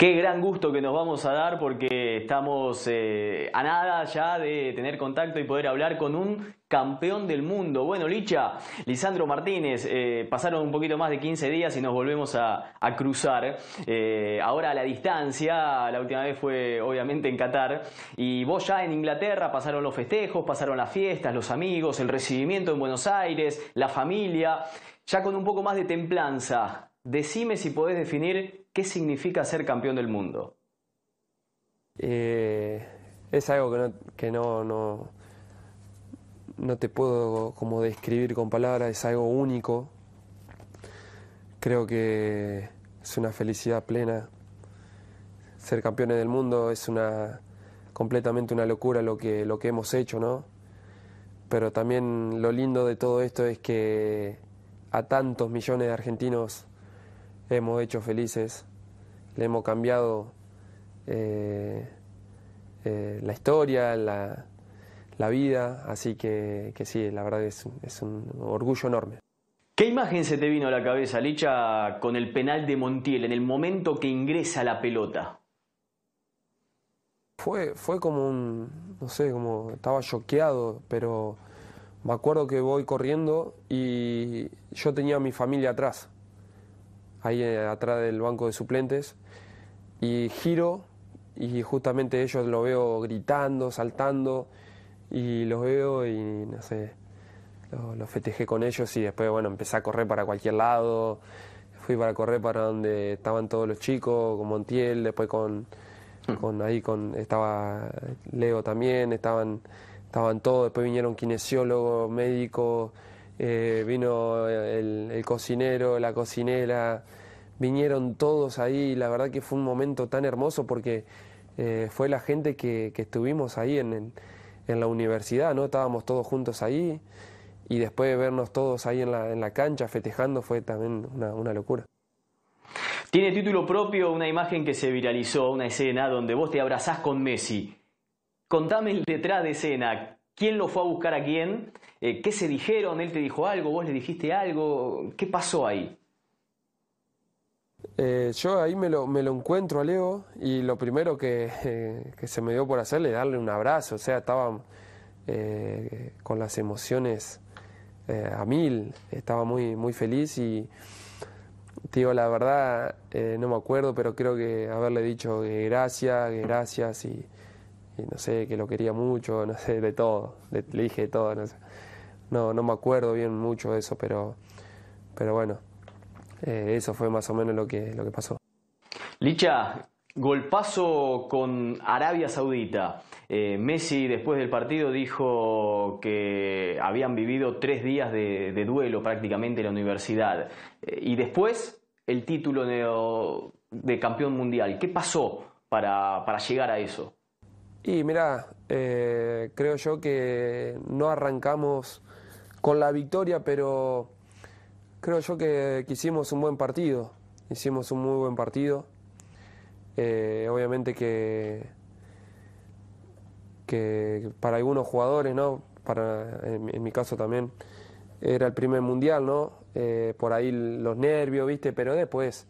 Qué gran gusto que nos vamos a dar porque estamos eh, a nada ya de tener contacto y poder hablar con un campeón del mundo. Bueno, Licha, Lisandro Martínez, eh, pasaron un poquito más de 15 días y nos volvemos a, cruzar. Eh, ahora a la distancia, la última vez fue obviamente en Qatar. Y vos ya en Inglaterra pasaron los festejos, pasaron las fiestas, los amigos, el recibimiento en Buenos Aires, la familia. Ya con un poco más de templanza, decime si podés definir ¿qué significa ser campeón del mundo? Eh, es algo que, no, que no, no, no, te puedo como describir con palabras, es algo único. Creo que es una felicidad plena. Ser campeones del mundo es una completamente una locura lo que, lo que hemos hecho, ¿no? Pero también lo lindo de todo esto es que a tantos millones de argentinos hemos hecho felices, le hemos cambiado eh, eh, la historia, la, vida, así que, sí, la verdad es, es, un orgullo enorme. ¿Qué imagen se te vino a la cabeza, Licha, con el penal de Montiel en el momento que ingresa la pelota? Fue, fue como un, no sé, como estaba choqueado, pero me acuerdo que voy corriendo y yo tenía a mi familia atrás ahí eh, atrás del banco de suplentes, y giro y justamente ellos lo veo gritando, saltando, y los veo y no sé, lo, festejé con ellos y después, bueno, empecé a correr para cualquier lado, fui para correr para donde estaban todos los chicos, con Montiel, después con, hmm. con ahí con estaba Leo también, estaban, estaban todos, después vinieron kinesiólogos, médicos, eh, vino el, cocinero, la cocinera, vinieron todos ahí, la verdad que fue un momento tan hermoso porque eh, fue la gente que, estuvimos ahí en, la universidad, ¿no? Estábamos todos juntos ahí y después de vernos todos ahí en la, en la cancha festejando fue también una, una locura. Tiene título propio una imagen que se viralizó, una escena donde vos te abrazás con Messi. Contame el detrás de escena, quién lo fue a buscar a quién, eh, qué se dijeron, él te dijo algo, vos le dijiste algo, ¿qué pasó ahí? Eh, yo ahí me lo, encuentro a Leo y lo primero que, que, se me dio por hacerle darle un abrazo, o sea, estaba eh, con las emociones a mil, estaba muy, muy feliz y digo la verdad, no me acuerdo, pero creo que haberle dicho gracias, gracias y no sé, que lo quería mucho, no sé, de todo, le, dije de todo, no sé. No, me acuerdo bien mucho de eso, pero, pero bueno, eh, eso fue más o menos lo que, lo que pasó. Licha, golpazo con Arabia Saudita. Eh, Messi después del partido dijo que habían vivido tres días de, duelo prácticamente en la universidad. Eh, y después el título de, de, campeón mundial. ¿Qué pasó para, para llegar a eso? Y mira, eh, creo yo que no arrancamos con la victoria, pero creo yo que, hicimos un buen partido. Hicimos un muy buen partido. Eh, obviamente que, que para algunos jugadores, ¿no? Para, en, mi caso también, era el primer mundial, ¿no? Eh, por ahí los nervios, ¿viste? Pero después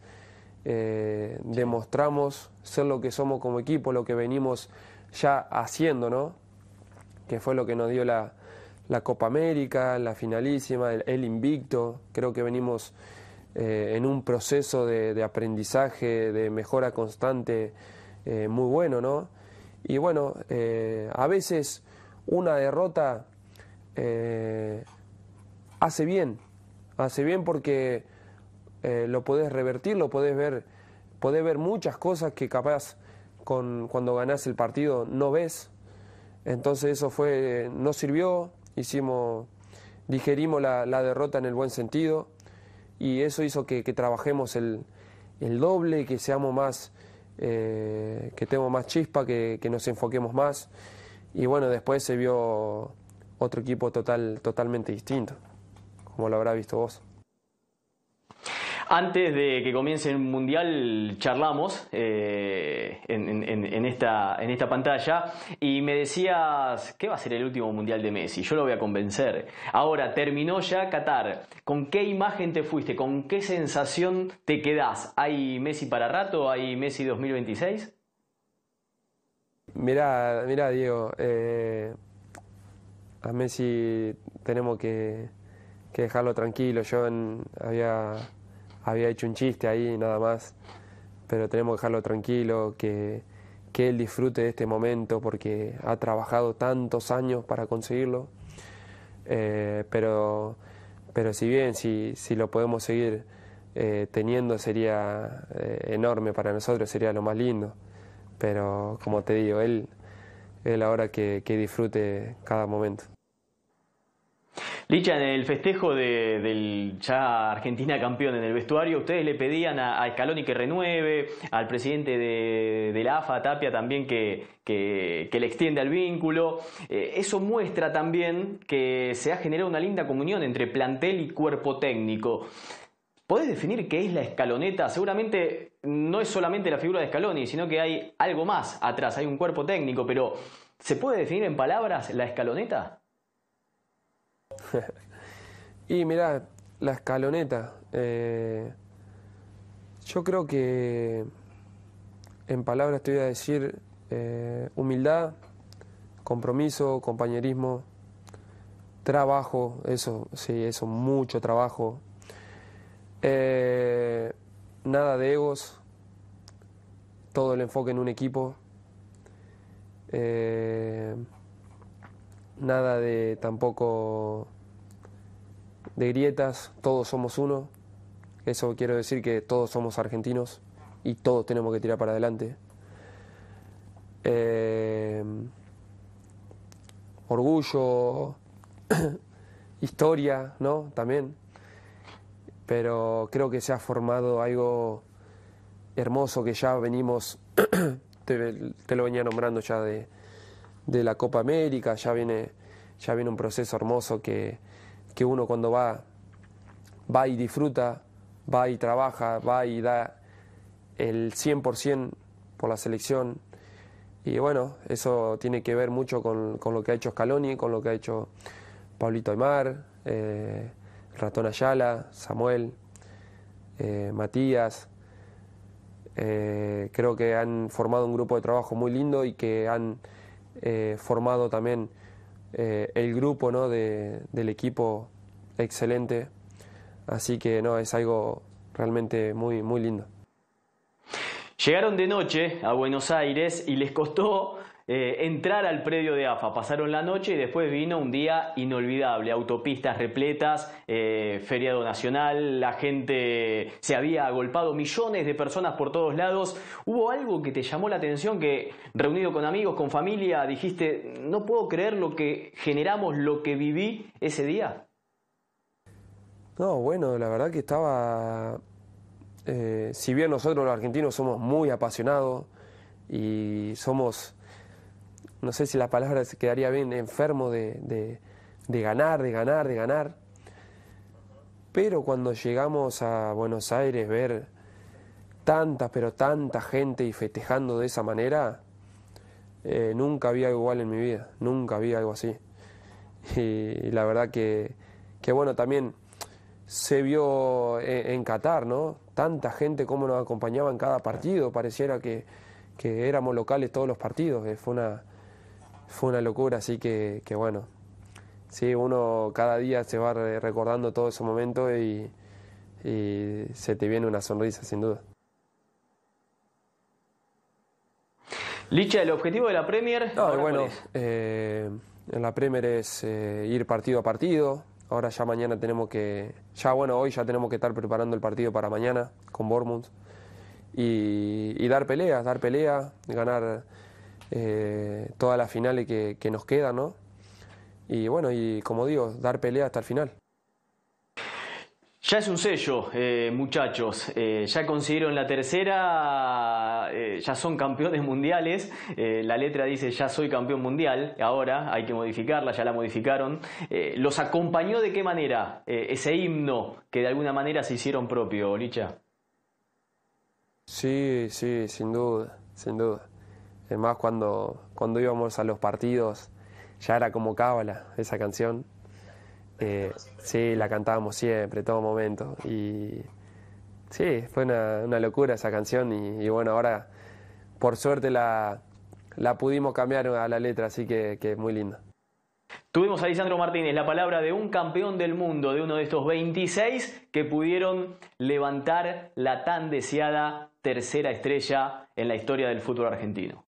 demostramos ser lo que somos como equipo, lo que venimos ya haciendo, ¿no? Que fue lo que nos dio la, Copa América, la finalísima, el, invicto. Creo que venimos eh, en un proceso de, aprendizaje, de mejora constante eh, muy bueno, ¿no? Y bueno, eh, a veces una derrota hace bien, hace bien porque lo podés revertir, lo podés ver, podés ver muchas cosas que capaz cuando ganás el partido no ves. Entonces eso fue, no sirvió, hicimos, digerimos la, derrota en el buen sentido y eso hizo que, trabajemos el, doble, que seamos más, eh, que tengamos más chispa, que, que, nos enfoquemos más. Y bueno, después se vio otro equipo total, totalmente distinto, como lo habrá visto vos. Antes de que comience el Mundial charlamos eh, en, esta, pantalla y me decías que va a ser el último Mundial de Messi. Yo lo voy a convencer. Ahora, terminó ya Qatar. ¿Con qué imagen te fuiste? ¿Con qué sensación te quedás? ¿Hay Messi para rato? ¿Hay Messi 2026? Mirá, mira Diego. Eh, a Messi tenemos que, dejarlo tranquilo. Yo había había hecho un chiste ahí nada más, pero tenemos que dejarlo tranquilo, que, él disfrute de este momento porque ha trabajado tantos años para conseguirlo. Eh, pero, pero si bien si, si lo podemos seguir eh, teniendo sería eh, enorme para nosotros, sería lo más lindo. Pero como te digo, él, él ahora que disfrute cada momento. Licha, en el festejo de, del ya Argentina campeón en el vestuario, ustedes le pedían a, Scaloni que renueve, al presidente de, la AFA, Tapia, también que, le extienda el vínculo. Eh, eso muestra también que se ha generado una linda comunión entre plantel y cuerpo técnico. ¿Podés definir qué es la escaloneta? Seguramente no es solamente la figura de Scaloni, sino que hay algo más atrás, hay un cuerpo técnico, pero ¿se puede definir en palabras la escaloneta? y mira, la escaloneta. Eh, yo creo que en palabras te voy a decir eh, humildad, compromiso, compañerismo, trabajo, eso, sí, eso, mucho trabajo. Eh, nada de egos, todo el enfoque en un equipo. Nada de tampoco de grietas, todos somos uno. Eso quiero decir que todos somos argentinos y todos tenemos que tirar para adelante. Eh, orgullo, historia, ¿no? También. Pero creo que se ha formado algo hermoso que ya venimos, te, lo venía nombrando ya de, de la Copa América, ya viene, ya viene un proceso hermoso que, que uno cuando va, va y disfruta, va y trabaja, va y da el 100% por la selección. Y bueno, eso tiene que ver mucho con, lo que ha hecho Scaloni, con lo que ha hecho Pablito Aymar, eh, Ratón Ayala, Samuel, eh, Matías. Eh, creo que han formado un grupo de trabajo muy lindo y que han formado también eh, el grupo ¿no? de, del equipo excelente. Así que no, es algo realmente muy, muy lindo. Llegaron de noche a Buenos Aires y les costó eh, entrar al predio de AFA. Pasaron la noche y después vino un día inolvidable. Autopistas repletas, eh, feriado nacional, la gente se había agolpado, millones de personas por todos lados. ¿Hubo algo que te llamó la atención que reunido con amigos, con familia, dijiste, no puedo creer lo que generamos, lo que viví ese día? No, bueno, la verdad que estaba... Eh, si bien nosotros los argentinos somos muy apasionados y somos no sé si la palabra se quedaría bien, enfermo de, ganar, de ganar, de ganar. Pero cuando llegamos a Buenos Aires, ver tanta, pero tanta gente y festejando de esa manera, eh, nunca había algo igual en mi vida, nunca había algo así. Y, la verdad que, que, bueno, también se vio en, Qatar, ¿no? Tanta gente como nos acompañaba en cada partido, pareciera que, que éramos locales todos los partidos, eh, fue una, fue una locura, así que, bueno, sí, uno cada día se va recordando todo ese momento y, se te viene una sonrisa, sin duda. Licha, ¿el objetivo de la Premier? No, bueno, eh, en la Premier es eh, ir partido a partido. Ahora ya mañana tenemos que, ya bueno, hoy ya tenemos que estar preparando el partido para mañana con Bournemouth y, y dar peleas, dar pelea, ganar eh, todas las finales que, que nos quedan, ¿no? Y bueno, y como digo, dar pelea hasta el final. Ya es un sello, eh, muchachos. Eh, ya consiguieron la tercera, eh, ya son campeones mundiales. la letra dice ya soy campeón mundial. Ahora hay que modificarla, ya la modificaron. ¿Los acompañó de qué manera ese himno que de alguna manera se hicieron propio, Licha? Sí, sí, sin duda, sin duda. Además, cuando, cuando íbamos a los partidos, ya era como cábala esa canción. Eh, sí, la cantábamos siempre, todo momento. Y sí, fue una, locura esa canción y, bueno, ahora por suerte la, la pudimos cambiar a la letra, así que, que muy linda. Tuvimos a Lisandro Martínez, la palabra de un campeón del mundo, de uno de estos 26 que pudieron levantar la tan deseada tercera estrella en la historia del fútbol argentino.